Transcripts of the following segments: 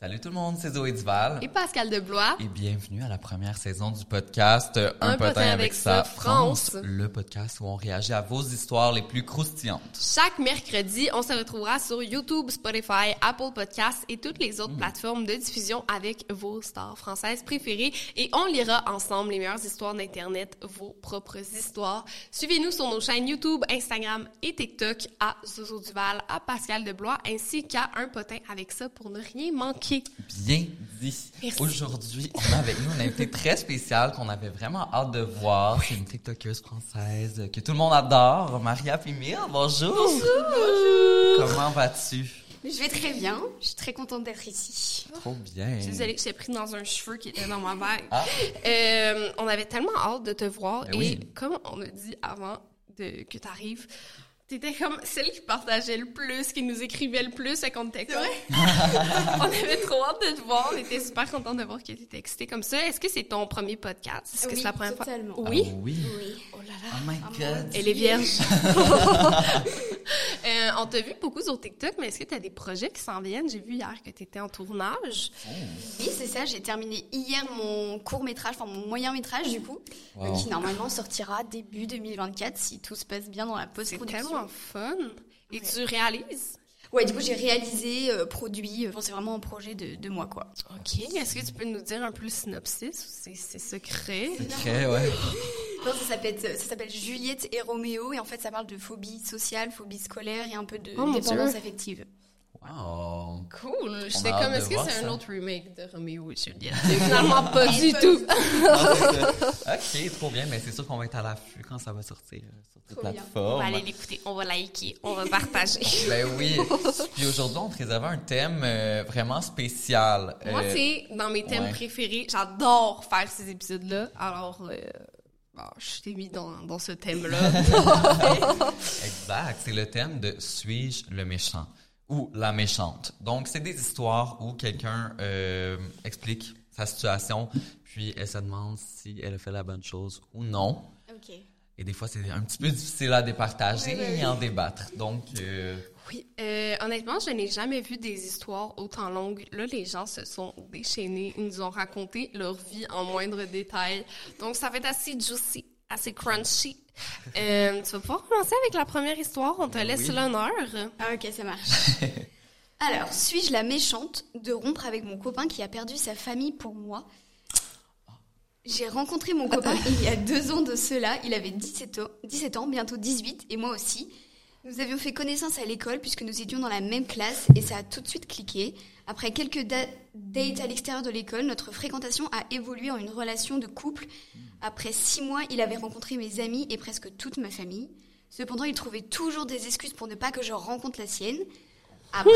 Salut tout le monde, c'est Zoé Duval. Et Pascal Deblois. Et bienvenue à la première saison du podcast Un, Un potin avec ça, France. Le podcast où on réagit à vos histoires les plus croustillantes. Chaque mercredi, on se retrouvera sur YouTube, Spotify, Apple Podcasts et toutes les autres plateformes de diffusion avec vos stars françaises préférées et on lira ensemble les meilleures histoires d'Internet, vos propres histoires. Suivez-nous sur nos chaînes YouTube, Instagram et TikTok à Zozo Duval, à Pascal Deblois ainsi qu'à Un potin avec ça pour ne rien manquer. Bien dit. Aujourd'hui, on a avec nous une invitée très spéciale qu'on avait vraiment hâte de voir. C'est une TikTokeuse française que tout le monde adore, Maria Pimir. Bonjour. Comment vas-tu? Je vais très bien. Je suis très contente d'être ici. Trop bien. Je suis désolée, j'ai pris dans un cheveu qui était dans ma bague. Ah. Euh, on avait tellement hâte de te voir Ben et oui. comme on a dit avant de, que tu arrives, t'étais comme celle qui partageait le plus, qui nous écrivait le plus, et qu'on était comme... on avait trop hâte de te voir, on était super contents de voir que t'étais excitée comme ça. Est-ce que c'est ton premier podcast? Est-ce que Oui, c'est la première totalement. fois? Oui? Ah oui. Oui. Oh là là. Oh my god. Elle est vierge. Euh, on t'a vu beaucoup sur TikTok, mais est-ce que tu as des projets qui s'en viennent? J'ai vu hier que tu étais en tournage. Oui, c'est ça. J'ai terminé hier mon court métrage, enfin mon moyen métrage du coup, Wow. euh, qui normalement sortira début 2024 si tout se passe bien dans la post-production. Fun. Et tu réalises? Ouais, du coup j'ai réalisé, euh, produit. euh, Bon, c'est vraiment un projet de, de moi quoi. OK. Est-ce que tu peux nous dire un peu le synopsis ou c'est c'est secret? Très, ouais. Non, ça s'appelle ça s'appelle Juliette et Roméo et en fait ça parle de phobie sociale, phobie scolaire et un peu de Oh, dépendance affective. Wow. Cool. On J'étais comme, est-ce que c'est un autre remake de Roméo et Juliette? Mais finalement, pas du tout. ok, trop bien, mais c'est sûr qu'on va être à l'affût quand ça va sortir euh, sur toutes les bien. On plateformes. va aller l'écouter, on va liker, on va partager. Ben oui. Puis aujourd'hui, on te réservait un thème euh, vraiment spécial. Moi, Euh, c'est dans mes thèmes ouais. préférés. J'adore faire ces épisodes-là. Alors, euh, bon, je t'ai mis dans, dans ce thème-là. Exact. C'est le thème de Suis-je le méchant? Ou la méchante. Donc, c'est des histoires où quelqu'un euh, explique sa situation, puis elle se demande si elle a fait la bonne chose ou non. Ok. Et des fois, c'est un petit peu difficile à départager et en débattre. Donc, euh, Oui, euh, honnêtement, je n'ai jamais vu des histoires autant longues. Là, les gens se sont déchaînés, ils nous ont raconté leur vie en moindre détail. Donc, ça va être assez juicy, assez crunchy. Euh, tu vas pouvoir commencer avec la première histoire. On te laisse oui. l'honneur. Ah, ok, ça marche. Alors, suis-je la méchante de rompre avec mon copain qui a perdu sa famille pour moi? J'ai rencontré mon copain il y a deux ans de cela. Il avait 17 ans, 17 ans, bientôt 18, et moi aussi. Nous avions fait connaissance à l'école puisque nous étions dans la même classe et ça a tout de suite cliqué. Après quelques da- dates à l'extérieur de l'école, notre fréquentation a évolué en une relation de couple. Après six mois, il avait rencontré mes amis et presque toute ma famille. Cependant, il trouvait toujours des excuses pour ne pas que je rencontre la sienne. Après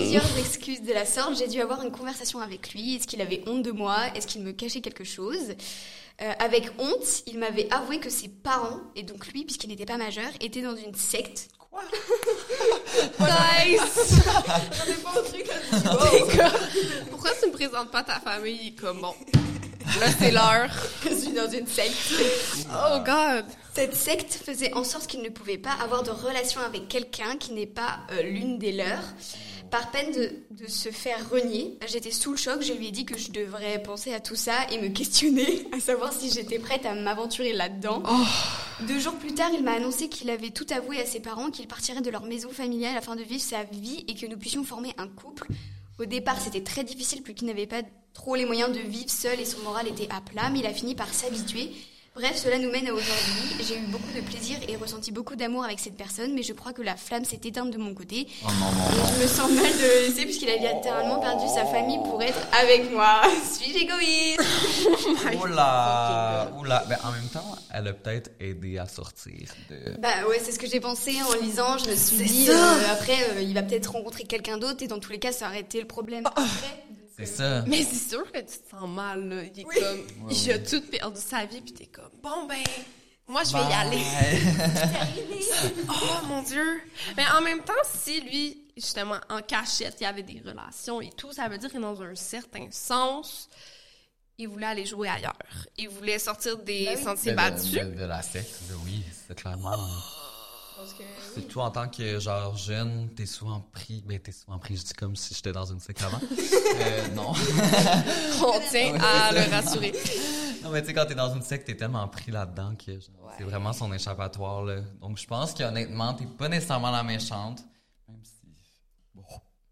plusieurs excuses de la sorte, j'ai dû avoir une conversation avec lui. Est-ce qu'il avait honte de moi? Est-ce qu'il me cachait quelque chose? Euh, Avec honte, il m'avait avoué que ses parents, et donc lui, puisqu'il n'était pas majeur, étaient dans une secte. M'attendais pas au truc là. Pourquoi tu me présentes pas ta famille? Comme, bon, là, c'est l'heure. Je suis dans une secte. Oh, God. Cette secte faisait en sorte qu'ils ne pouvaient pas avoir de relation avec quelqu'un qui n'est pas euh, l'une des leurs. Par peine de, de se faire renier, j'étais sous le choc, je lui ai dit que je devrais penser à tout ça et me questionner, à savoir si j'étais prête à m'aventurer là-dedans. Deux jours plus tard, il m'a annoncé qu'il avait tout avoué à ses parents, qu'il partirait de leur maison familiale afin de vivre sa vie et que nous puissions former un couple. Au départ, c'était très difficile puisqu'il n'avait pas trop les moyens de vivre seul et son moral était à plat, mais il a fini par s'habituer. Bref, cela nous mène à aujourd'hui. J'ai eu beaucoup de plaisir et ressenti beaucoup d'amour avec cette personne, mais je crois que la flamme s'est éteinte de mon côté. Oh non, non, Et je me sens mal de le laisser puisqu'il a littéralement perdu sa famille pour être avec moi. Suis-je égoïste? Oula, oula. Ben, en même temps, elle a peut-être aidé à sortir de. Bah ouais, c'est ce que j'ai pensé en lisant. Je me suis dit, euh, après, euh, il va peut-être rencontrer quelqu'un d'autre et dans tous les cas, ça aurait été le problème. Après, C'est ça. Mais c'est sûr que tu te sens mal, là. Il est comme, il a tout perdu sa vie, puis t'es comme, bon, ben, moi, je vais y aller. Oh mon Dieu! Mais en même temps, si lui, justement, en cachette, il y avait des relations et tout, ça veut dire que dans un certain sens, il voulait aller jouer ailleurs. Il voulait sortir des sentiers Ben, battus. De, de- de la secte, ben oui, c'est clairement. C'est toi en tant que genre jeune, t'es souvent pris, ben t'es souvent pris, je dis comme si j'étais dans une secte avant. euh, non. On tient à le rassurer. non mais tu sais quand t'es dans une secte, t'es tellement pris là-dedans que c'est vraiment son échappatoire là. Donc je pense qu'honnêtement, t'es pas nécessairement la méchante, même si bon,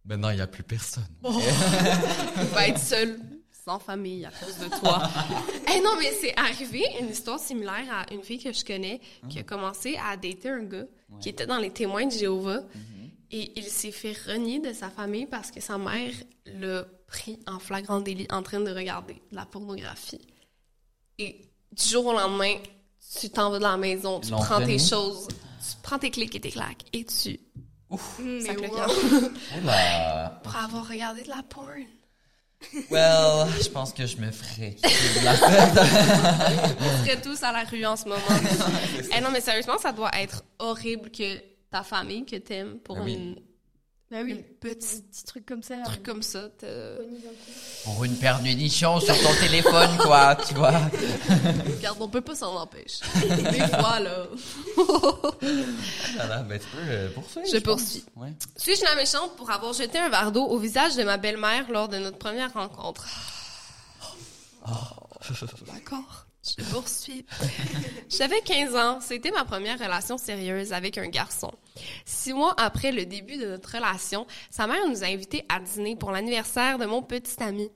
maintenant il y a plus personne. Il va être seul, sans famille, à cause de toi. Eh non, mais c'est arrivé une histoire similaire à une fille que je connais qui a commencé à dater un gars qui était dans les témoins de Jéhovah. Et il s'est fait renier de sa famille parce que sa mère l'a pris en flagrant délit en train de regarder de la pornographie. Et du jour au lendemain, tu t'en vas de la maison, tu prends tes choses, tu prends tes clics et tes claques et tu mais sacs le wow. camp Oula. pour avoir regardé de la porn. Well, je pense que je me ferais de la secte. On serait tous à la rue en ce moment. Eh non, mais sérieusement, ça doit être horrible que ta famille que t'aimes pour Ben oui. Bah oui, une petite petit truc comme ça. truc comme ça. te- Pour une nichons sur ton téléphone, quoi, tu vois. Regarde, on peut pas s'en empêcher. Des fois, là. Voilà, ben tu peux euh, poursuivre. Je poursuis. Ouais. Suis-je la méchante pour avoir jeté un verre d'eau au visage de ma belle-mère lors de notre première rencontre? D'accord. Je poursuis. J'avais 15 ans. C'était ma première relation sérieuse avec un garçon. Six mois après le début de notre relation, sa mère nous a invités à dîner pour l'anniversaire de mon petit ami.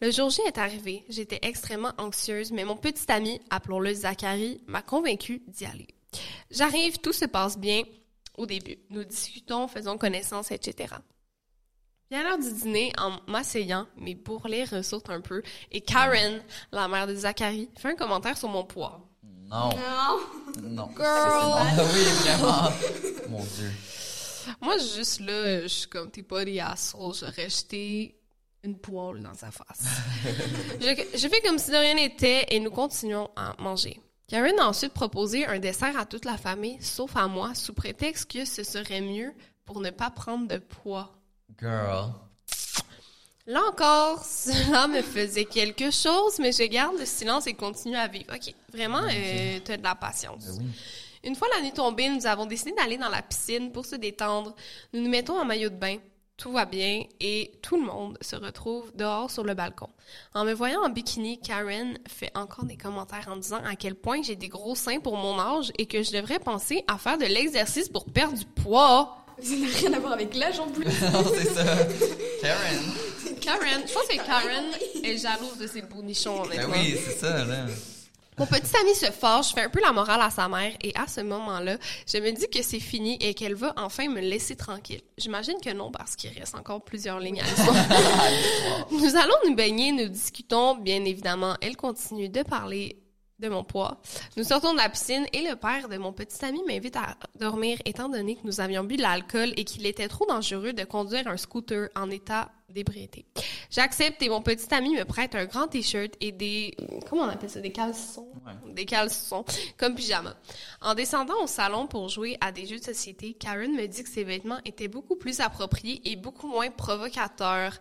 Le jour J est arrivé. J'étais extrêmement anxieuse, mais mon petit ami, appelons-le Zachary, m'a convaincue d'y aller. J'arrive, tout se passe bien au début. Nous discutons, faisons connaissance, etc. Bien l'heure du dîner, en m'asseyant, mes bourrelets ressortent un peu, et Karen, la mère de Zachary, fait un commentaire sur mon poids. Non. Non. Non. Girl. C'est- c'est- oui, vraiment. Mon Dieu. Moi, juste là, je suis comme, t'es pas des assholes, j'aurais jeté une poêle dans sa face. je, je fais comme si de rien n'était et nous continuons à manger. Karen a ensuite proposé un dessert à toute la famille, sauf à moi, sous prétexte que ce serait mieux pour ne pas prendre de poids. Girl. Là encore, cela me faisait quelque chose, mais je garde le silence et continue à vivre. OK, vraiment, euh, t'as de la patience. Une fois la nuit tombée, nous avons décidé d'aller dans la piscine pour se détendre. Nous nous mettons en maillot de bain. Tout va bien et tout le monde se retrouve dehors sur le balcon. En me voyant en bikini, Karen fait encore des commentaires en disant à quel point j'ai des gros seins pour mon âge et que je devrais penser à faire de l'exercice pour perdre du poids. Ça n'a rien à voir avec l'âge en plus. Non, c'est ça. Karen. Karen, je pense que Karen est jalouse de ses beaux nichons, Ben oui, c'est ça, là. Mon petit ami se fâche, fait un peu la morale à sa mère et à ce moment-là, je me dis que c'est fini et qu'elle va enfin me laisser tranquille. J'imagine que non parce qu'il reste encore plusieurs lignes à nous allons nous baigner, nous discutons, bien évidemment. Elle continue de parler de mon poids. Nous sortons de la piscine et le père de mon petit ami m'invite à dormir étant donné que nous avions bu de l'alcool et qu'il était trop dangereux de conduire un scooter en état d'ébriété. J'accepte et mon petit ami me prête un grand t-shirt et des comment on appelle ça des caleçons, des caleçons comme pyjama. En descendant au salon pour jouer à des jeux de société, Karen me dit que ses vêtements étaient beaucoup plus appropriés et beaucoup moins provocateurs.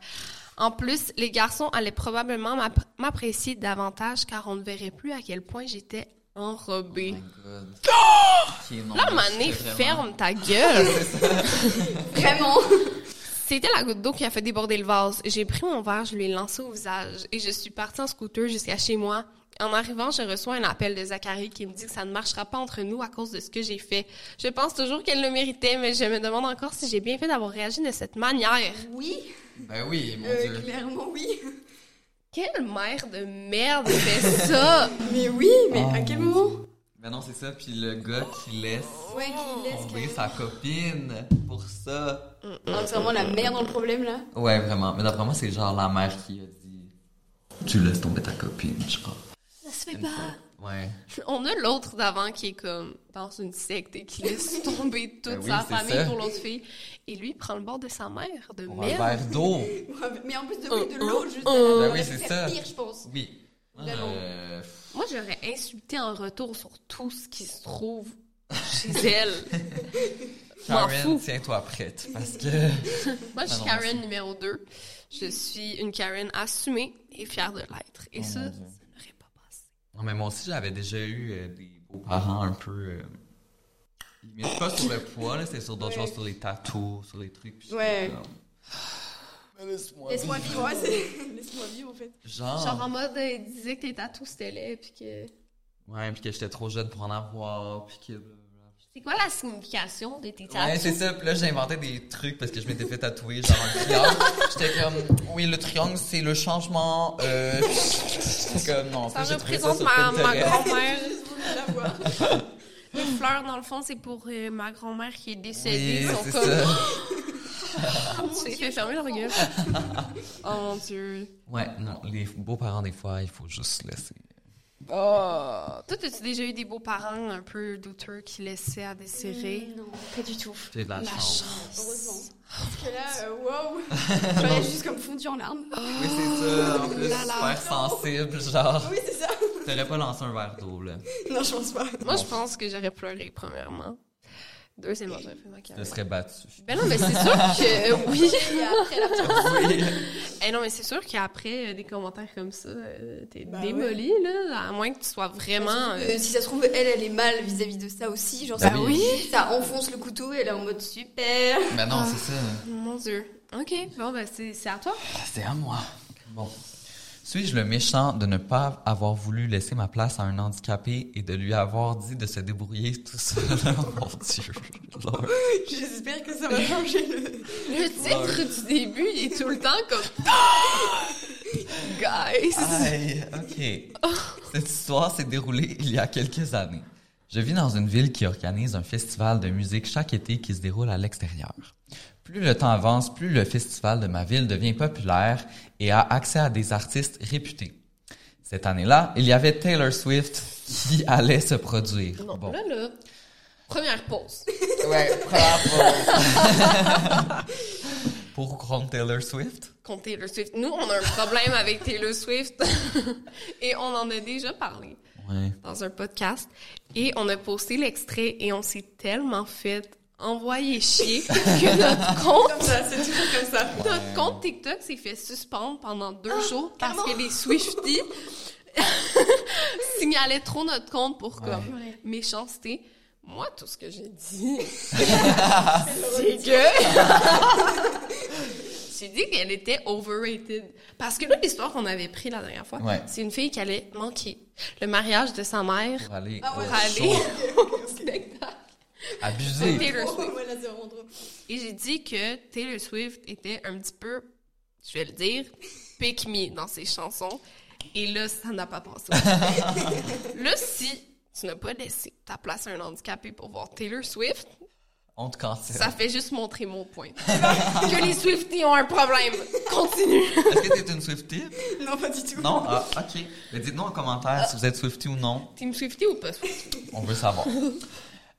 En plus, les garçons allaient probablement m'app- m'apprécier davantage car on ne verrait plus à quel point j'étais enrobée. Là, moment donné, c'était vraiment- ferme ta gueule. Vraiment. C'était la goutte d'eau qui a fait déborder le vase. J'ai pris mon verre, je lui ai lancé au visage et je suis partie en scooter jusqu'à chez moi. En arrivant, je reçois un appel de Zachary qui me dit que ça ne marchera pas entre nous à cause de ce que j'ai fait. Je pense toujours qu'elle le méritait, mais je me demande encore si j'ai bien fait d'avoir réagi de cette manière. Oui, Ben oui, mon euh, dieu. clairement oui. Quelle mère de merde fait ça? Mais oui, mais Oh à quel mon moment? Ben non, c'est ça. Puis le gars qui laisse Ouais, qui laisse tomber sa copine pour ça. Non, c'est vraiment la merde dans le problème là? Ouais, vraiment. Mais d'après moi, c'est genre la mère qui a dit Tu laisses tomber ta copine, genre. Ça se fait pas. fois. Ouais. On a l'autre d'avant qui est comme dans une secte et qui laisse tomber toute Ben oui, sa famille ça. pour l'autre fille. Et lui, il prend le bord de sa mère de Pour un merde. verre d'eau. Mais en plus de, Euh, oui, de l'eau, juste. euh, Ben oui, c'est ça. pire, je pense. Oui. Euh, Moi, j'aurais insulté en retour sur tout ce qui se trouve chez elle. M'en Karen, tiens-toi prête. Parce que. Moi, je suis Karen numéro 2. Je suis une Karen assumée et fière de l'être. Et Oh ça, mon ça Dieu. n'aurait pas passé. Non, mais moi aussi, j'avais déjà eu euh, des beaux-parents un peu. Euh, limite pas sur le poids, là, c'était sur d'autres Ouais. choses, sur les tatous, sur les trucs. puis j'étais Ouais. comme, Mais laisse-moi Laisse-moi vivre, ouais, c'est. Laisse-moi vivre en fait. Genre. Genre en mode, euh, il disait que tes tatous c'était laid, puis que. Ouais, puis que j'étais trop jeune pour en avoir, puis que. blablabla. C'est quoi la signification de tes tatous? Ouais, c'est ça. Puis là, j'inventais des trucs parce que je m'étais fait tatouer, genre un triangle. J'étais comme, oui, le triangle, c'est le changement. Euh... Comme, non, Ça représente ma, grand-mère. Les fleurs, dans le fond, c'est pour euh, ma grand-mère qui est décédée. Oui, c'est comme... ça. Tu fait fermer leur gueule. oh mon dieu. Ouais, non, les beaux-parents, des fois, il faut juste laisser. Oh. Toi, as-tu déjà eu des beaux-parents un peu douteux qui laissaient à désirer? Non, pas du tout. J'ai de la, La chance. Heureusement. Parce que là, euh, wow. J'aurais juste comme fondu en larmes. Oui, c'est ça. En plus, là. super sensible, genre. Oui, c'est ça. T'aurais pas lancé un verre d'eau, là. Non, je pense pas. Moi, je pense que j'aurais pleuré, premièrement. J'aurais fait Tu te carrière. serais battu. Ben non, mais c'est sûr que... Oui. Et après, la Oui. Eh non, mais c'est sûr qu'après euh, des commentaires comme ça, euh, t'es Bah démoli, là. À moins que tu sois vraiment... Que euh, si ça se trouve, elle, elle est mal vis-à-vis de ça aussi. Genre, Bah ça, oui. ça enfonce le couteau et elle est en mode super. Mais non, c'est ça. Mon Dieu. OK. Bon, ben, c'est c'est à toi. C'est à moi. Bon. Suis-je le méchant de ne pas avoir voulu laisser ma place à un handicapé et de lui avoir dit de se débrouiller tout seul? Oh mon Dieu. Lord. J'espère que ça va changer le. Le titre du début, il est tout le temps comme... Guys! Aïe, ok. Cette histoire s'est déroulée il y a quelques années. Je vis dans une ville qui organise un festival de musique chaque été qui se déroule à l'extérieur. Plus le temps avance, plus le festival de ma ville devient populaire et a accès à des artistes réputés. Cette année-là, il y avait Taylor Swift qui allait se produire. Non, Bon. là, là. Première pause. Ouais, bravo. Pour contre Taylor Swift? Contre Taylor Swift. Nous, on a un problème avec Taylor Swift. et on en a déjà parlé Ouais. dans un podcast. Et on a posté l'extrait et on s'est tellement fait envoyer chier que notre compte... Comme ça, c'est toujours comme ça. Notre compte TikTok s'est fait suspendre pendant deux Ah, jours parce que les Swifties signalaient trop notre compte pour comme méchanceté. Moi, tout ce que j'ai dit, c'est que j'ai dit qu'elle était overrated. Parce que là, l'histoire qu'on avait pris la dernière fois, Ouais. c'est une fille qui allait manquer le mariage de sa mère Pour aller Ah pour aller. Abusé. Taylor Swift. Et j'ai dit que Taylor Swift était un petit peu, je vais le dire, pick me dans ses chansons. Et là, ça n'a pas passé. là, si tu n'as pas laissé ta place à un handicapé pour voir Taylor Swift, On te cancelle. ça fait juste montrer mon point. que les Swifties ont un problème. Continue. Est-ce que t'es une Swiftie? Non, pas du tout. Non? Ah, ok. Mais dites-nous en commentaire si vous êtes Swiftie ou non. Team Swiftie ou pas Swiftie? On veut savoir.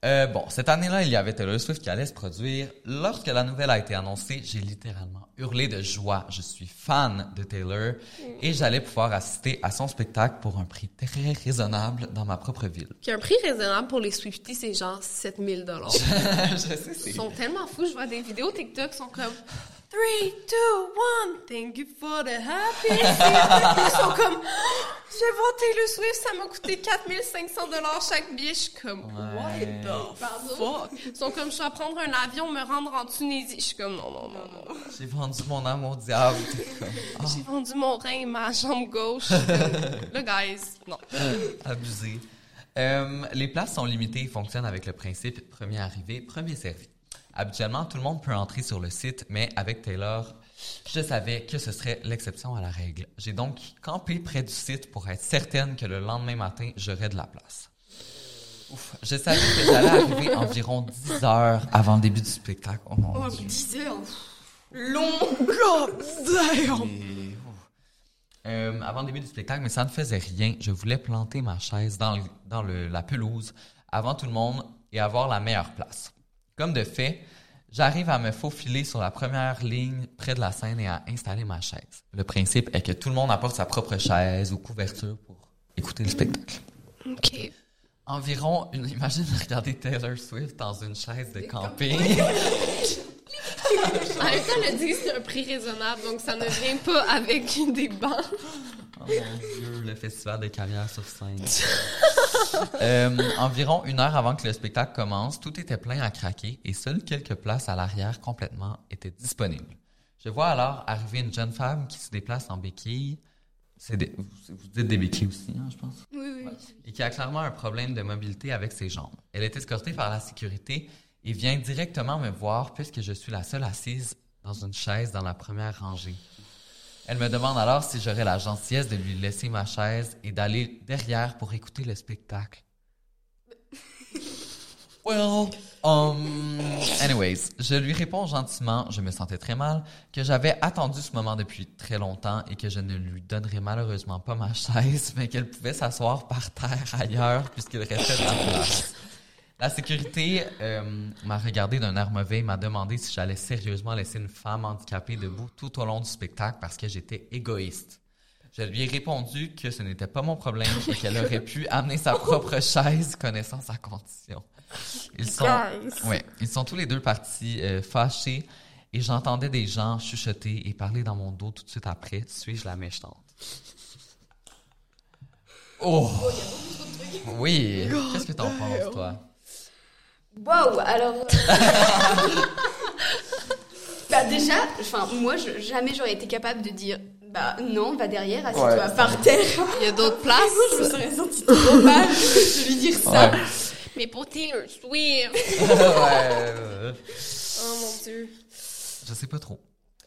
Euh, bon, cette année-là, il y avait Taylor Swift qui allait se produire. Lorsque la nouvelle a été annoncée, j'ai littéralement hurlé de joie. Je suis fan de Taylor et j'allais pouvoir assister à son spectacle pour un prix très raisonnable dans ma propre ville. Puis un prix raisonnable pour les Swifties, c'est genre 7000 dollars. je sais, c'est... Ils sont tellement fous, je vois des vidéos TikTok, ils sont comme 3, 2, 1, thank you for the happiness. Ils sont comme, vais voir Taylor Swift, ça m'a coûté 4500 dollars chaque billet. Je suis comme, what the fuck? Ils sont comme, je vais prendre un avion, me rendre en Tunisie. Je suis comme, non, non, non, non. J'ai vendu mon âme au diable. J'ai vendu mon rein et ma jambe gauche. Là, guys, non. Abusé. Euh, les places sont limitées et fonctionnent avec le principe premier arrivé, premier servi. Habituellement, tout le monde peut entrer sur le site, mais avec Taylor, je savais que ce serait l'exception à la règle. J'ai donc campé près du site pour être certaine que le lendemain matin, j'aurais de la place. Ouf, je savais que j'allais arriver environ 10 heures avant le début du spectacle. Oh mon Oh, Dieu. 10 heures? Long. Et- Euh, avant le début du spectacle, mais ça ne faisait rien. Je voulais planter ma chaise dans, le- dans le- la pelouse avant tout le monde et avoir la meilleure place. Comme de fait, j'arrive à me faufiler sur la première ligne près de la scène et à installer ma chaise. Le principe est que tout le monde apporte sa propre chaise ou couverture pour écouter le spectacle. OK. Environ, une, imagine regarder Taylor Swift dans une chaise de camping. En même temps, le dit c'est un prix raisonnable, donc ça ne vient pas avec des bancs. Oh mon Dieu, le festival de carrière sur scène. Euh, environ une heure avant que le spectacle commence, tout était plein à craquer et seules quelques places à l'arrière complètement étaient disponibles. Je vois alors arriver une jeune femme qui se déplace en béquille. C'est des- vous, dites des béquilles aussi, hein, je pense? Oui, oui, oui. Et qui a clairement un problème de mobilité avec ses jambes. Elle est escortée par la sécurité et vient directement me voir puisque je suis la seule assise dans une chaise dans la première rangée. Elle me demande alors si j'aurais la gentillesse de lui laisser ma chaise et d'aller derrière pour écouter le spectacle. Well, um, anyways, je lui réponds gentiment, je me sentais très mal, que j'avais attendu ce moment depuis très longtemps et que je ne lui donnerais malheureusement pas ma chaise, mais qu'elle pouvait s'asseoir par terre ailleurs puisqu'il restait de la place. La sécurité euh, m'a regardé d'un air mauvais et m'a demandé si j'allais sérieusement laisser une femme handicapée debout tout au long du spectacle parce que j'étais égoïste. Je lui ai répondu que ce n'était pas mon problème et qu'elle aurait pu amener sa propre chaise connaissant sa condition. Ils sont, ouais, ils sont tous les deux partis euh, fâchés et j'entendais des gens chuchoter et parler dans mon dos tout de suite après. Suis-je la méchante? Oh! Oui! Qu'est-ce que t'en penses, toi? Waouh, alors. euh, bah, déjà, enfin, moi, je- jamais j'aurais été capable de dire. Bah non, va derrière, assieds-toi par terre. Il y a d'autres places. je me serais sentie trop mal de lui dire ça. Ouais. Mais pour Taylor Swift. ouais. Oh mon dieu. Je sais pas trop.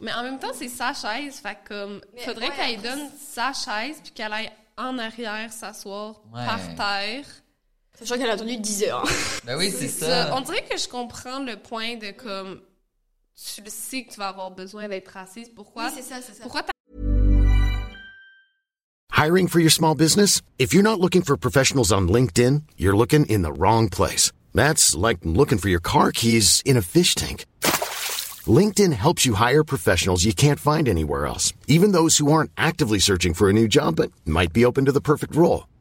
Mais en même temps, c'est sa chaise. Fait que, comme, Mais faudrait ouais, qu'elle donne sa chaise puis qu'elle aille en arrière s'asseoir Ouais. par terre. Sachant qu'elle a attendu 10 heures. Ben oui, c'est ça. On dirait que je comprends le point de comme tu le sais que tu vas avoir besoin d'être assise. Pourquoi? Oui, c'est ça, c'est ça. Pourquoi Hiring for your small business? If you're not looking for professionals on LinkedIn, you're looking in the wrong place. That's like looking for your car keys in a fish tank. LinkedIn helps you hire professionals you can't find anywhere else, even those who aren't actively searching for a new job but might be open to the perfect role.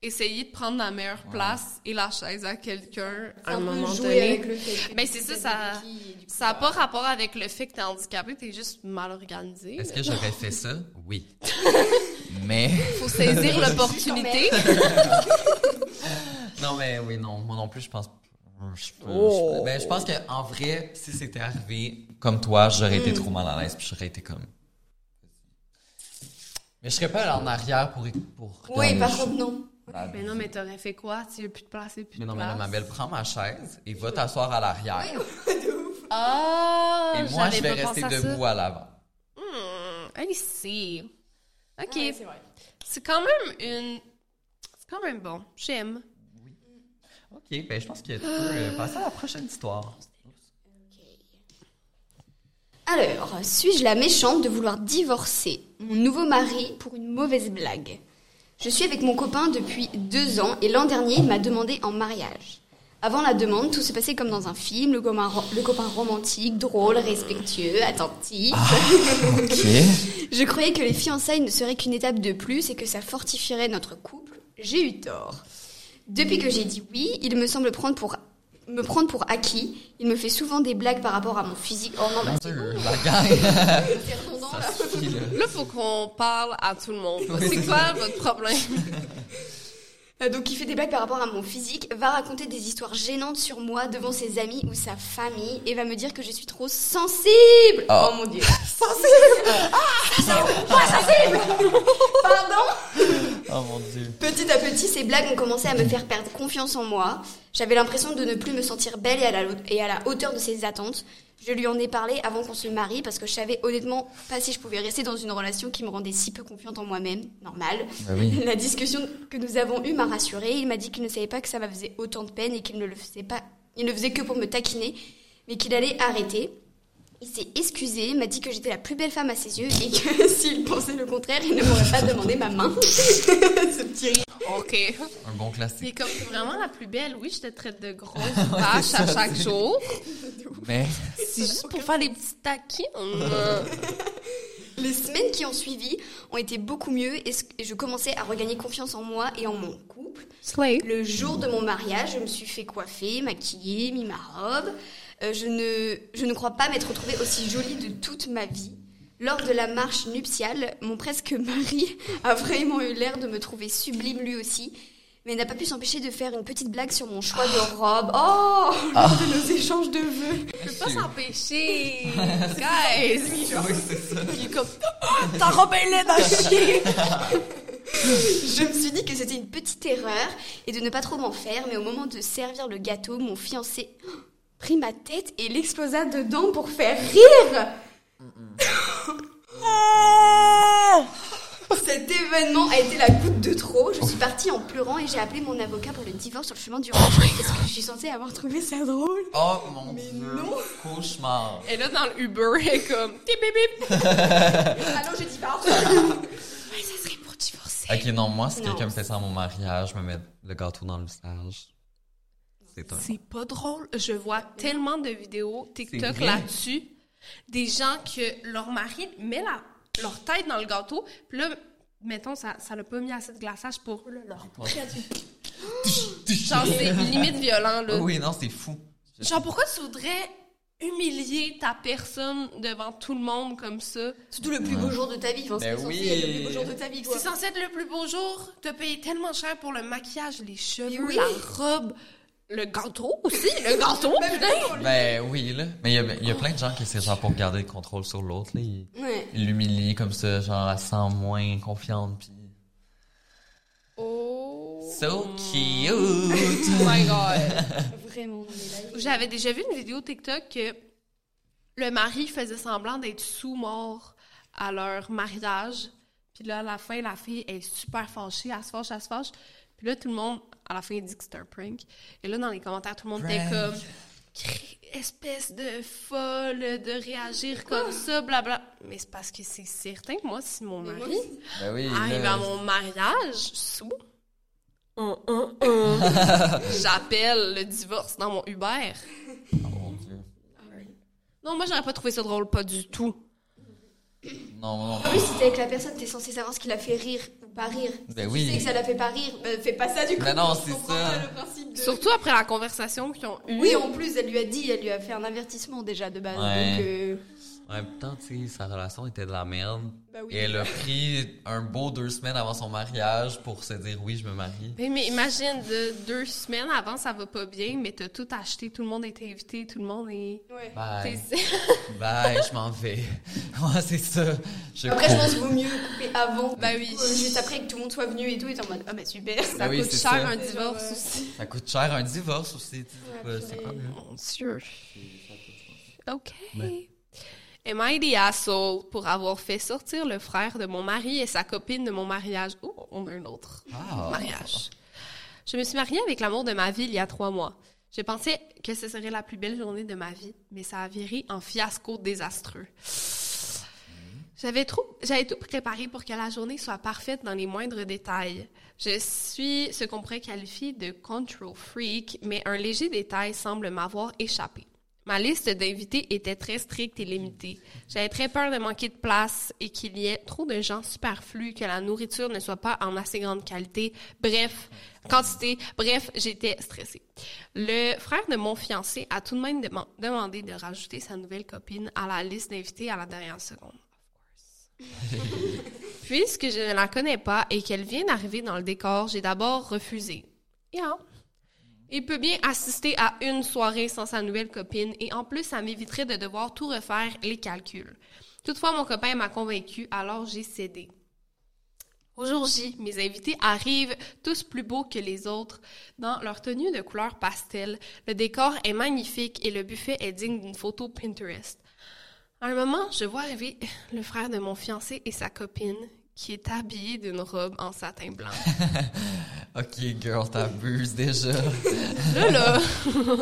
essayer de prendre la meilleure place et la chaise à quelqu'un à un moment jouer donné. que Ben c'est ça, ça, n'a pas rapport avec le fait que t'es handicapé, t'es juste mal organisé. Est-ce que j'aurais fait ça? Oui. Mais. Faut saisir l'opportunité. non, mais oui, non. Moi non plus, je pense. Je, Oh. je- ben, je pense qu'en vrai, si c'était arrivé comme toi, j'aurais été Mm. trop mal à l'aise, puis j'aurais été comme. Mais je serais pas allé en arrière pour. pour Oui, par contre, non. Ah, Mais non, mais t'aurais fait quoi? Tu veux plus de place et plus Mais de non, mais place? ma belle, prends ma chaise et va t'asseoir à l'arrière. Ah! et moi, je vais rester pensé à ça. debout à l'avant. Hmm, allez, c'est. Ok. Ouais, c'est quand même une. C'est quand même bon. J'aime. Ok, ben je pense que tu peux euh, passer à la prochaine histoire. Alors, suis-je la méchante de vouloir divorcer mon nouveau mari pour une mauvaise blague? Je suis avec mon copain depuis deux ans et l'an dernier, il m'a demandé en mariage. Avant la demande, tout se passait comme dans un film, le copain, ro- le copain romantique, drôle, respectueux, attentif. Ok. Je croyais que les fiançailles ne seraient qu'une étape de plus et que ça fortifierait notre couple. J'ai eu tort. Depuis que j'ai dit oui, il me semble prendre pour me prendre pour acquis. Il me fait souvent des blagues par rapport à mon physique. Oh non, bah, c'est bon, Redondant, là. Ça suffit, là. Là, faut qu'on parle à tout le monde. C'est quoi votre problème? Euh, Donc il fait des blagues par rapport à mon physique, va raconter des histoires gênantes sur moi devant ses amis ou sa famille et va me dire que je suis trop sensible. Oh. Oh, mon dieu. Sensible Ah Pas sensible Pardon Oh mon dieu. Petit à petit, ces blagues ont commencé à me faire perdre confiance en moi. J'avais l'impression de ne plus me sentir belle et à, la, et à la hauteur de ses attentes. Je lui en ai parlé avant qu'on se marie parce que je savais honnêtement pas si je pouvais rester dans une relation qui me rendait si peu confiante en moi-même. Normal. Bah oui. La discussion que nous avons eue m'a rassurée. Il m'a dit qu'il ne savait pas que ça me faisait autant de peine et qu'il ne le faisait pas, il ne le faisait que pour me taquiner, mais qu'il allait arrêter. Il s'est excusé, m'a dit que j'étais la plus belle femme à ses yeux et que s'il pensait le contraire, il ne m'aurait pas demandé ma main. Ce petit rire. OK. Un bon Mais classique. comme t'es vraiment la plus belle, oui, je te traite de grosse vache à chaque jour. Mais. C'est juste pour faire des petites taquines. Les semaines qui ont suivi ont été beaucoup mieux et je commençais à regagner confiance en moi et en mon couple. Slay. Le jour de mon mariage, je me suis fait coiffer, maquiller, mis ma robe. Euh, je, ne, je ne crois pas m'être retrouvée aussi jolie de toute ma vie. Lors de la marche nuptiale, mon presque mari a vraiment eu l'air de me trouver sublime lui aussi, mais n'a pas pu s'empêcher de faire une petite blague sur mon choix de robe. Oh Lors de nos échanges de vœux. Je peux pas s'empêcher. Guys. Oui, c'est ça. Il est comme, ta robe est laide à chier. Je me suis dit que c'était une petite erreur et de ne pas trop m'en faire, mais au moment de servir le gâteau, mon fiancé prit ma tête et l'explosa dedans pour faire rire. Cet événement a été la goutte de trop. Je suis partie en pleurant et j'ai appelé mon avocat pour le divorce sur le chemin du retour. Est-ce que je suis censée avoir trouvé ça drôle Oh mon dieu. Cauchemar. Et là, dans le Uber, elle est comme, tip, bip, bip. Allô, je divorce. Ouais, ça serait pour divorcer. Ok, non, moi, si Non. quelqu'un me fait ça à mon mariage, je me mets le gâteau dans le visage. C'est pas drôle. Je vois tellement de vidéos TikTok là-dessus. Des gens que leur mari met la, leur tête dans le gâteau, puis là, mettons, ça ça l'a pas mis assez de glaçage pour là, leur Genre, c'est limite violent, là. Oui, non, c'est fou. Genre, pourquoi tu voudrais humilier ta personne devant tout le monde comme ça? Surtout le plus beau jour de ta vie. C'est Ben censé oui. être le plus beau jour de ta vie. C'est censé être le plus beau jour. T'as payé tellement cher pour le maquillage, les cheveux, oui. la robe, le gâteau aussi, le gâteau, putain! Ben oui, là. Mais il y a, il y a plein de gens qui c'est genre pour garder le contrôle sur l'autre, là. Ils Ouais. l'humilient comme ça, genre, elle se sent moins confiante, pis. Oh. So cute! Oh my god. Vraiment. J'avais déjà vu une vidéo TikTok que le mari faisait semblant d'être sous-mort à leur mariage. Puis là, à la fin, la fille est super fâchée, elle se fâche, elle se fâche. Puis là, tout le monde, à la fin, il dit que c'est un prank. Et là, dans les commentaires, tout le monde était comme espèce de folle de réagir comme ça, blabla. Mais c'est parce que c'est certain que moi, si mon mari Ben oui, arrive à mon mariage sous, j'appelle le divorce dans mon Uber. Oh mon dieu. Non, moi, j'aurais pas trouvé ça drôle, pas du tout. Non, non. En plus, si t'es avec la personne, t'es censé savoir ce qui l'a fait rire pas rire. Ben si oui. tu sais que ça l'a fait pas rire, ben fais pas ça du coup. Mais non, c'est ça. le principe de- Surtout après la conversation qu'ils ont eue. Oui, en plus, elle lui a dit, elle lui a fait un avertissement déjà de base. Ouais. Donc, euh, En même temps, tu sais, sa relation était de la merde. Oui. Et elle a pris un beau deux semaines avant son mariage pour se dire oui, je me marie. Mais, mais imagine, de deux semaines avant, ça va pas bien, mais t'as tout acheté, tout le monde est invité, tout le monde est... Ouais. Bye. Bye, je m'en vais. Ouais, c'est ça. Je Après, je pense qu'il vaut mieux couper avant. Bah oui. Euh, Juste après que tout le monde soit venu et tout, et t'es en mode, ah bah super. Ça Ah oui, coûte cher ça. un divorce Ouais. aussi. Ça coûte cher un divorce aussi. tu sais, c'est mieux. Mon Dieu. OK. Am I the asshole pour avoir fait sortir le frère de mon mari et sa copine de mon mariage? Oh, on a un autre Ah. mariage. Je me suis mariée avec l'amour de ma vie il y a trois mois. Je pensais que ce serait la plus belle journée de ma vie, mais ça a viré en fiasco désastreux. J'avais trop, j'avais tout préparé pour que la journée soit parfaite dans les moindres détails. Je suis ce qu'on pourrait qualifier de control freak, mais un léger détail semble m'avoir échappé. Ma liste d'invités était très stricte et limitée. J'avais très peur de manquer de place et qu'il y ait trop de gens superflus, que la nourriture ne soit pas en assez grande qualité. Bref, quantité. Bref, j'étais stressée. Le frère de mon fiancé a tout de même deman- demandé de rajouter sa nouvelle copine à la liste d'invités à la dernière seconde. Puisque je ne la connais pas et qu'elle vient d'arriver dans le décor, j'ai d'abord refusé. Yeah. Il peut bien assister à une soirée sans sa nouvelle copine et en plus, ça m'éviterait de devoir tout refaire les calculs. Toutefois, mon copain m'a convaincu, alors j'ai cédé. Au jour J, mes invités arrivent tous plus beaux que les autres dans leur tenue de couleur pastel. Le décor est magnifique et le buffet est digne d'une photo Pinterest. À un moment, je vois arriver le frère de mon fiancé et sa copine qui est habillé d'une robe en satin blanc. Ok, girl, t'abuses déjà. Là, là,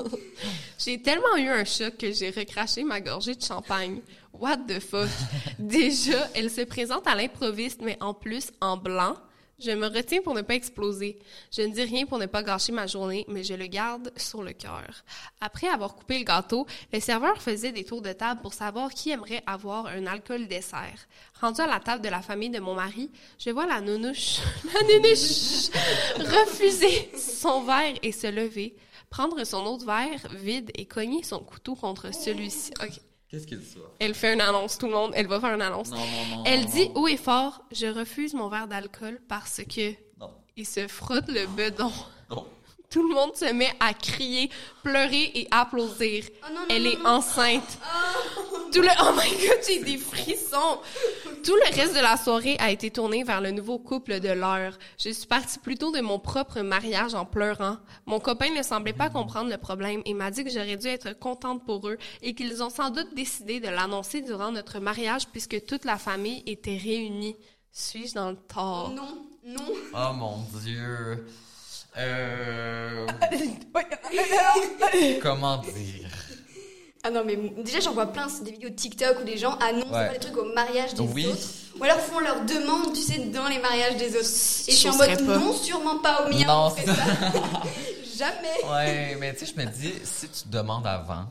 j'ai tellement eu un choc que j'ai recraché ma gorgée de champagne. What the fuck? Déjà, elle se présente à l'improviste, mais en plus en blanc. Je me retiens pour ne pas exploser. Je ne dis rien pour ne pas gâcher ma journée, mais je le garde sur le cœur. Après avoir coupé le gâteau, le serveur faisait des tours de table pour savoir qui aimerait avoir un alcool dessert. Rendu à la table de la famille de mon mari, je vois la nounouche, la nounouche, refuser son verre et se lever, prendre son autre verre vide et cogner son couteau contre celui-ci. Qu'est-ce qu'il dit Elle fait une annonce, tout le monde. Elle va faire une annonce. Non, non, non. Elle dit haut et fort, je refuse mon verre d'alcool parce que Non. il se frotte le bedon. Non. Tout le monde se met à crier, pleurer et applaudir. Oh non, non, Elle non, est non. enceinte. Tout le oh my god, j'ai des frissons. Tout le reste de la soirée a été tourné vers le nouveau couple de l'heure. Je suis partie plutôt de mon propre mariage en pleurant. Mon copain ne semblait pas comprendre le problème et m'a dit que j'aurais dû être contente pour eux et qu'ils ont sans doute décidé de l'annoncer durant notre mariage puisque toute la famille était réunie. Suis-je dans le tort? Non, non. Oh mon dieu. Euh... Comment dire? Ah non, mais déjà, j'en vois plein, c'est des vidéos TikTok où les gens annoncent Ouais. pas des trucs au mariage des Oui. autres. Ou alors font leur demande, tu sais, dans les mariages des autres. Et je suis en mode, pas. non, sûrement pas au mien. Non, on fait c'est ça. Jamais. Ouais, mais tu sais, je me dis, si tu demandes avant,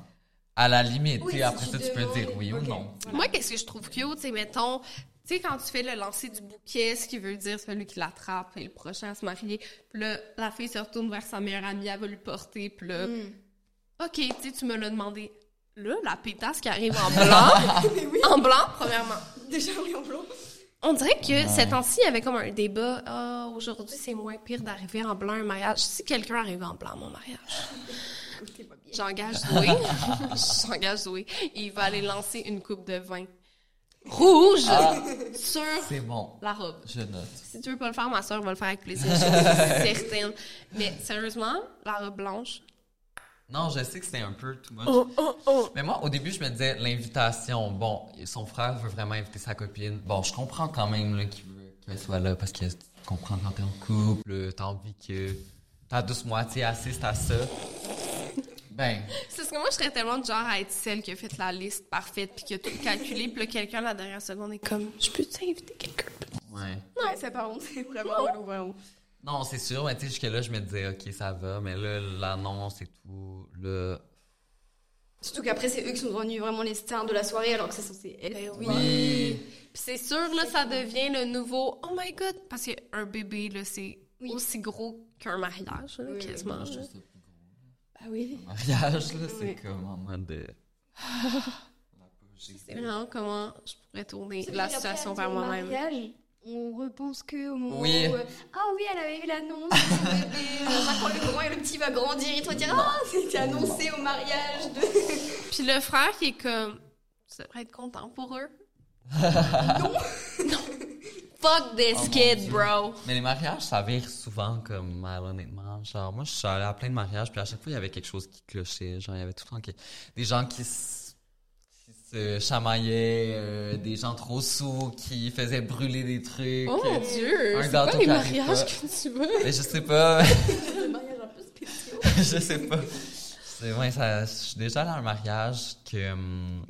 à la limite, Oui, si après tu ça, tu peux dire oui ou non. Moi, qu'est-ce que je trouve cute, c'est, mettons, sais, quand tu fais le lancer du bouquet, ce qui veut dire celui qui l'attrape et le prochain à se marier, puis là, la fille se retourne vers sa meilleure amie, elle va lui porter, puis là, Hmm. OK, tu sais, tu me l'as demandé. Là, la pétasse qui arrive en blanc, en blanc, premièrement. Déjà, oui, en blanc. On dirait que ces temps-ci, il y avait comme un débat. Ah, aujourd'hui, c'est moins pire d'arriver en blanc à un mariage. Si quelqu'un arrive en blanc à mon mariage, j'engage Zoé. j'engage Zoé. Il va aller lancer une coupe de vin rouge sur C'est bon. la robe. Je note. Si tu veux pas le faire, ma soeur va le faire avec plaisir. Je suis certaine. Mais sérieusement, la robe blanche? Non, je sais que c'était un peu too much. Oh, oh, oh. Mais moi, au début, je me disais, l'invitation, bon, son frère veut vraiment inviter sa copine. Bon, je comprends quand même qu'il veut qu'elle soit là parce que tu comprends quand t'es en couple, t'as envie que ta douce moitié assiste à ça. Ben, C'est parce que moi, je serais tellement du genre à être celle qui a fait la liste parfaite puis qui a tout calculé. Puis là, quelqu'un, la dernière seconde, est comme Je peux t'inviter quelqu'un? Ouais. Ouais, ça par contre, c'est vraiment vraiment. Non, c'est sûr, mais tu sais, jusque-là, je me disais, OK, ça va, mais là, l'annonce et tout, là. Surtout qu'après, c'est eux qui sont devenus vraiment les stars de la soirée, alors que c'est censé être. Ben oui. Puis c'est sûr, là, ça devient le nouveau Oh my god! Parce qu'un bébé, là, c'est Oui. aussi gros qu'un mariage, là, Oui, quasiment. Je. trouve ça plus gros. Ah oui. Mariage, là, c'est Oui. comme en mode de. C'est vraiment comment je pourrais tourner la situation vers moi-même. On repense que au moment Oui. où euh, ah oui elle avait eu l'annonce de son bébé, euh, quand le grand et le petit va grandir il te va dire ah c'était annoncé au mariage de Puis le frère qui est comme, ça devrait être content pour eux. non. Fuck this Oh kid, bro. Mais les mariages, ça vire souvent comme mal, honnêtement. Genre, moi, je suis allée à plein de mariages, puis à chaque fois, il y avait quelque chose qui clochait. Genre, il y avait tout le temps que- des gens qui se, qui se chamaillaient, euh, des gens trop sous qui faisaient brûler des trucs. Oh mon dieu, c'est quoi les mariages pas. que tu veux? Mais je sais pas. le mariage un peu spécial je sais pas. C'est, ouais, ça, je suis déjà allée à un mariage que, hum,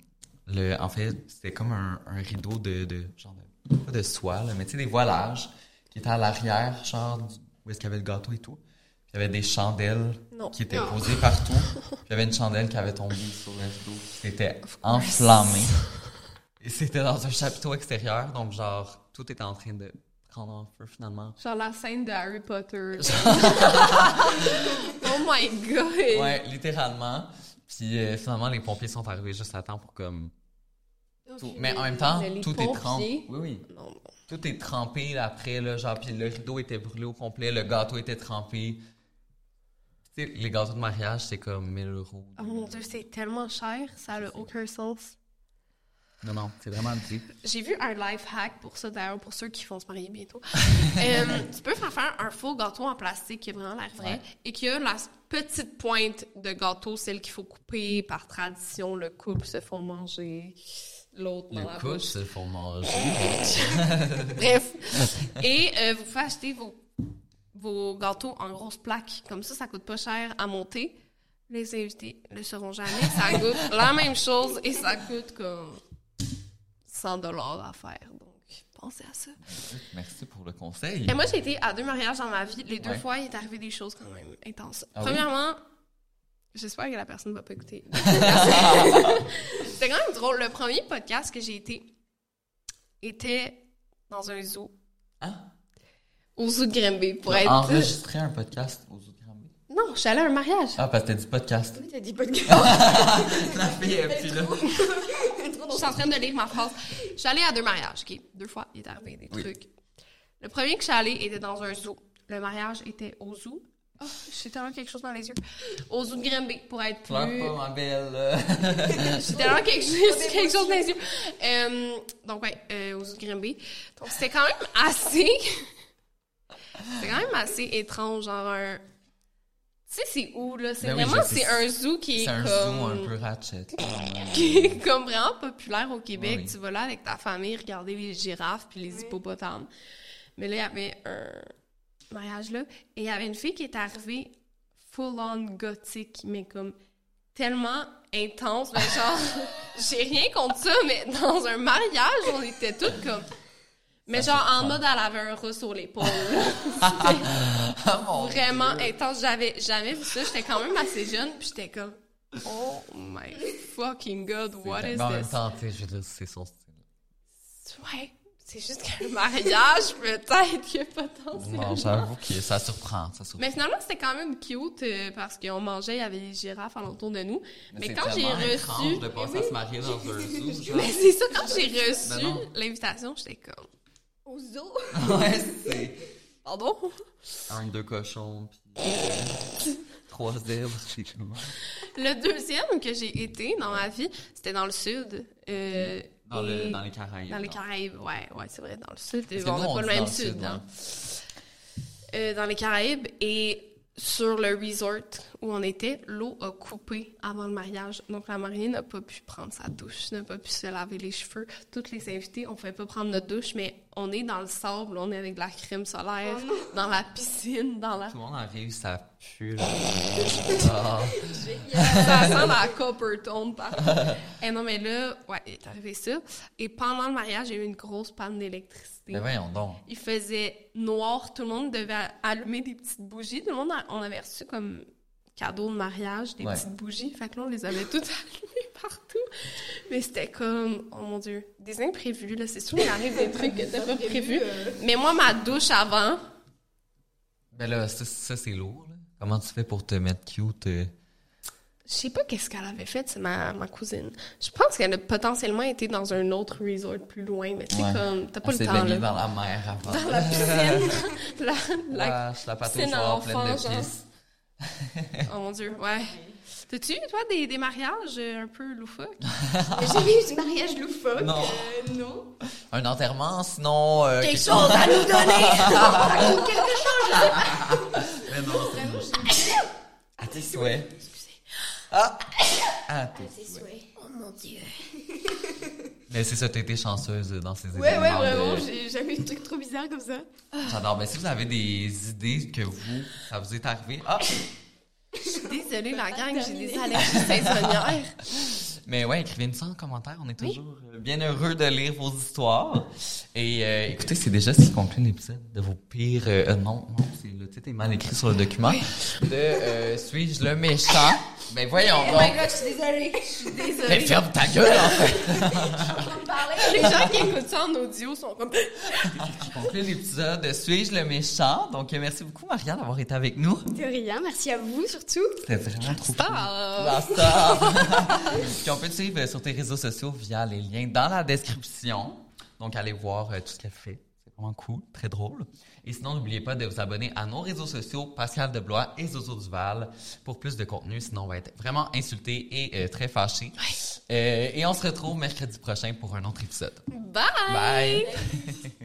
le, en fait, c'était comme un, un rideau de, de, genre de, pas de soie, là, mais tu sais, des voilages qui étaient à l'arrière, genre, du- où est-ce qu'il y avait le gâteau et tout. Puis il y avait des chandelles Non. qui étaient Non. posées partout. Puis il y avait une chandelle qui avait tombé sur le rideau, qui était enflammée. Et c'était dans un chapiteau extérieur, donc genre, tout était en train de prendre en feu finalement. Genre la scène de Harry Potter. oh my god. Ouais, littéralement. Puis euh, finalement, les pompiers sont arrivés juste à temps pour comme. Mais en même temps, tout est trempé. Oui, oui. Non, non. Tout est trempé là, après, là, genre, puis le rideau était brûlé au complet, le gâteau était trempé. Les gâteaux de mariage, c'est comme 1000 euros. Oh mon dieu, c'est tellement cher, ça n'a aucun sens. Non, non, c'est vraiment deep. J'ai vu un life hack pour ça, d'ailleurs, pour ceux qui vont se marier bientôt. Euh, tu peux faire faire un faux gâteau en plastique qui a vraiment l'air vrai Ouais. et qui a la petite pointe de gâteau, celle qu'il faut couper par tradition. Le couple se font manger, l'autre dans Le la se font manger. Bref. Et euh, vous pouvez acheter vos, vos gâteaux en grosses plaques. Comme ça, ça coûte pas cher à monter. Les invités ne le sauront jamais. Ça coûte la même chose et ça coûte comme 100 dollars à faire. Donc, pensez à ça. Merci pour le conseil. Et moi, j'ai été à deux mariages dans ma vie. Les deux Ouais. fois, il est arrivé des choses quand même intenses. Ah oui? J'espère que la personne ne va pas écouter. C'était quand même drôle. Le premier podcast que j'ai été était dans un zoo. Hein? Au zoo de Grimby, pour T'as être... enregistré un podcast aux autres Granby? Non, je suis allée à un mariage. Ah, parce que t'as dit podcast. oui t'as dit de La fille est plus là. Je suis en train de lire ma phrase. Je suis allée à deux mariages, OK? Deux fois, il est arrivé des Oui. trucs. Le premier que je suis allée était dans un zoo. Le mariage était au zoo. Oh, j'ai tellement quelque chose dans les yeux. Au zoo de Grimby, pour être plus... Pleure pas, ma belle. J'ai tellement quelque chose, quelque chose dans les yeux. Euh, donc, ouais, euh, aux zoo de Grimby. Donc, c'était quand même assez... c'était quand même assez étrange, genre un... Tu sais, c'est où, là? C'est Ben oui, vraiment... c'est un zoo qui est C'est un comme... zoo un peu ratchet. qui est comme vraiment populaire au Québec. Oui, oui. Tu vas là avec ta famille regarder les girafes puis les hippopotames. Mais là, il y avait un mariage là et il y avait une fille qui est arrivée full on gothique, mais comme tellement intense. Mais genre, j'ai rien contre ça, mais dans un mariage, on était toutes comme. Mais Ça genre en mode elle avait un rat sur l'épaule. mon Vraiment intense. J'avais jamais vu ça. J'étais quand même assez jeune, puis j'étais comme, oh my fucking god, what is Mais en même this? temps, c'est son style. Ouais, c'est juste qu'un mariage, peut-être qu'il y a potentiel. Non, j'avoue que ça surprend, ça surprend. Mais finalement, c'était quand même cute euh, parce qu'on mangeait, il y avait des girafes alentour de nous. Mais, quand j'ai reçu. étrange de passer Oui. à se marier dans un zoo, genre. Mais c'est ça, quand j'ai reçu Ben non. l'invitation, j'étais comme. au zoo? Ouais, c'est Pardon? un, deux cochons, puis trois zèbres. Le deuxième que j'ai été dans ma vie, c'était dans le sud. euh, Dans, le, dans les Caraïbes. Dans les? Caraïbes, ouais, ouais, c'est vrai, dans le sud. Que on n'a pas le même sud, sud, hein. Euh, dans les Caraïbes et sur le resort où on était, l'eau a coupé avant le mariage. Donc la mariée n'a pas pu prendre sa douche, n'a pas pu se laver les cheveux. Toutes les invités, on pouvait pas prendre notre douche, mais on est dans le sable, on est avec de la crème solaire, dans la piscine, dans la... Tout le monde arrive, ça pue, là. Ah. ça sent la coppertone partout. Et non, mais là, ouais, il est arrivé ça. Et pendant le mariage, il y a eu une grosse panne d'électricité. Mais voyons donc. Il faisait noir, tout le monde devait allumer des petites bougies. Tout le monde, a- on avait reçu comme cadeau de mariage des Ouais. petites bougies. Fait que là, on les avait toutes allumées. Mais c'était comme, oh mon Dieu, des imprévus, là. C'est sûr, il arrive des trucs que t'as pas prévus. Mais moi, ma douche avant, Ben là, ça, ça, c'est lourd, là. Comment tu fais pour te mettre cute? euh? Je sais pas qu'est-ce qu'elle avait fait, c'est ma, ma cousine. Je pense qu'elle a potentiellement été dans un autre resort plus loin, mais tu sais, Ouais. comme, t'as pas On le temps, là. dans la mer avant. Dans la piscine. la, la, La, la piscine à de genre. Oh mon dieu, ouais. T'as-tu eu, toi, des, des mariages euh, un peu loufoques? J'ai jamais eu de mariage loufoque. Non. euh, non. Un enterrement, sinon... euh, Quelque chose à nous donner. Quelque chose là. Mais non, c'est Vraiment, à tes souhaits. Ah! À tes souhaits. souhaits. Oh mon dieu. Mais c'est ça, t'as été chanceuse dans ces Ouais, ouais, événements de- vraiment. J'ai jamais eu de trucs trop bizarres comme ça. J'adore. Mais si vous avez des idées que vous, ça vous est arrivé... Ah! Je suis désolée, la gang, j'ai des allergies saisonnières. Mais ouais, écrivez-nous ça en commentaire. On est toujours euh, bien heureux de lire vos histoires. Et euh, écoutez, c'est déjà ce qui conclut l'épisode de vos pires... euh, euh, non, non, c'est le titre est mal écrit sur le document. De euh, Suis-je le méchant? Ben voyons Oh my god, je suis désolée. Je suis Mais ferme ta gueule, en fait! Je parler. Les gens qui écoutent ça en audio sont comme... conclut l'épisode de Suis-je le méchant? Donc, merci beaucoup, Marianne, d'avoir été avec nous. De rien, merci à vous surtout. C'était vraiment trop cool. La star. Puis on peut te suivre euh, sur tes réseaux sociaux via les liens dans la description. Donc, allez voir euh, tout ce qu'elle fait. C'est vraiment cool, très drôle. Et sinon, n'oubliez pas de vous abonner à nos réseaux sociaux, Pascal Deblois et Zozo Duval, pour plus de contenu. Sinon, on va être vraiment insulté et euh, très fâché. Euh, et on se retrouve mercredi prochain pour un autre épisode. Bye! Bye!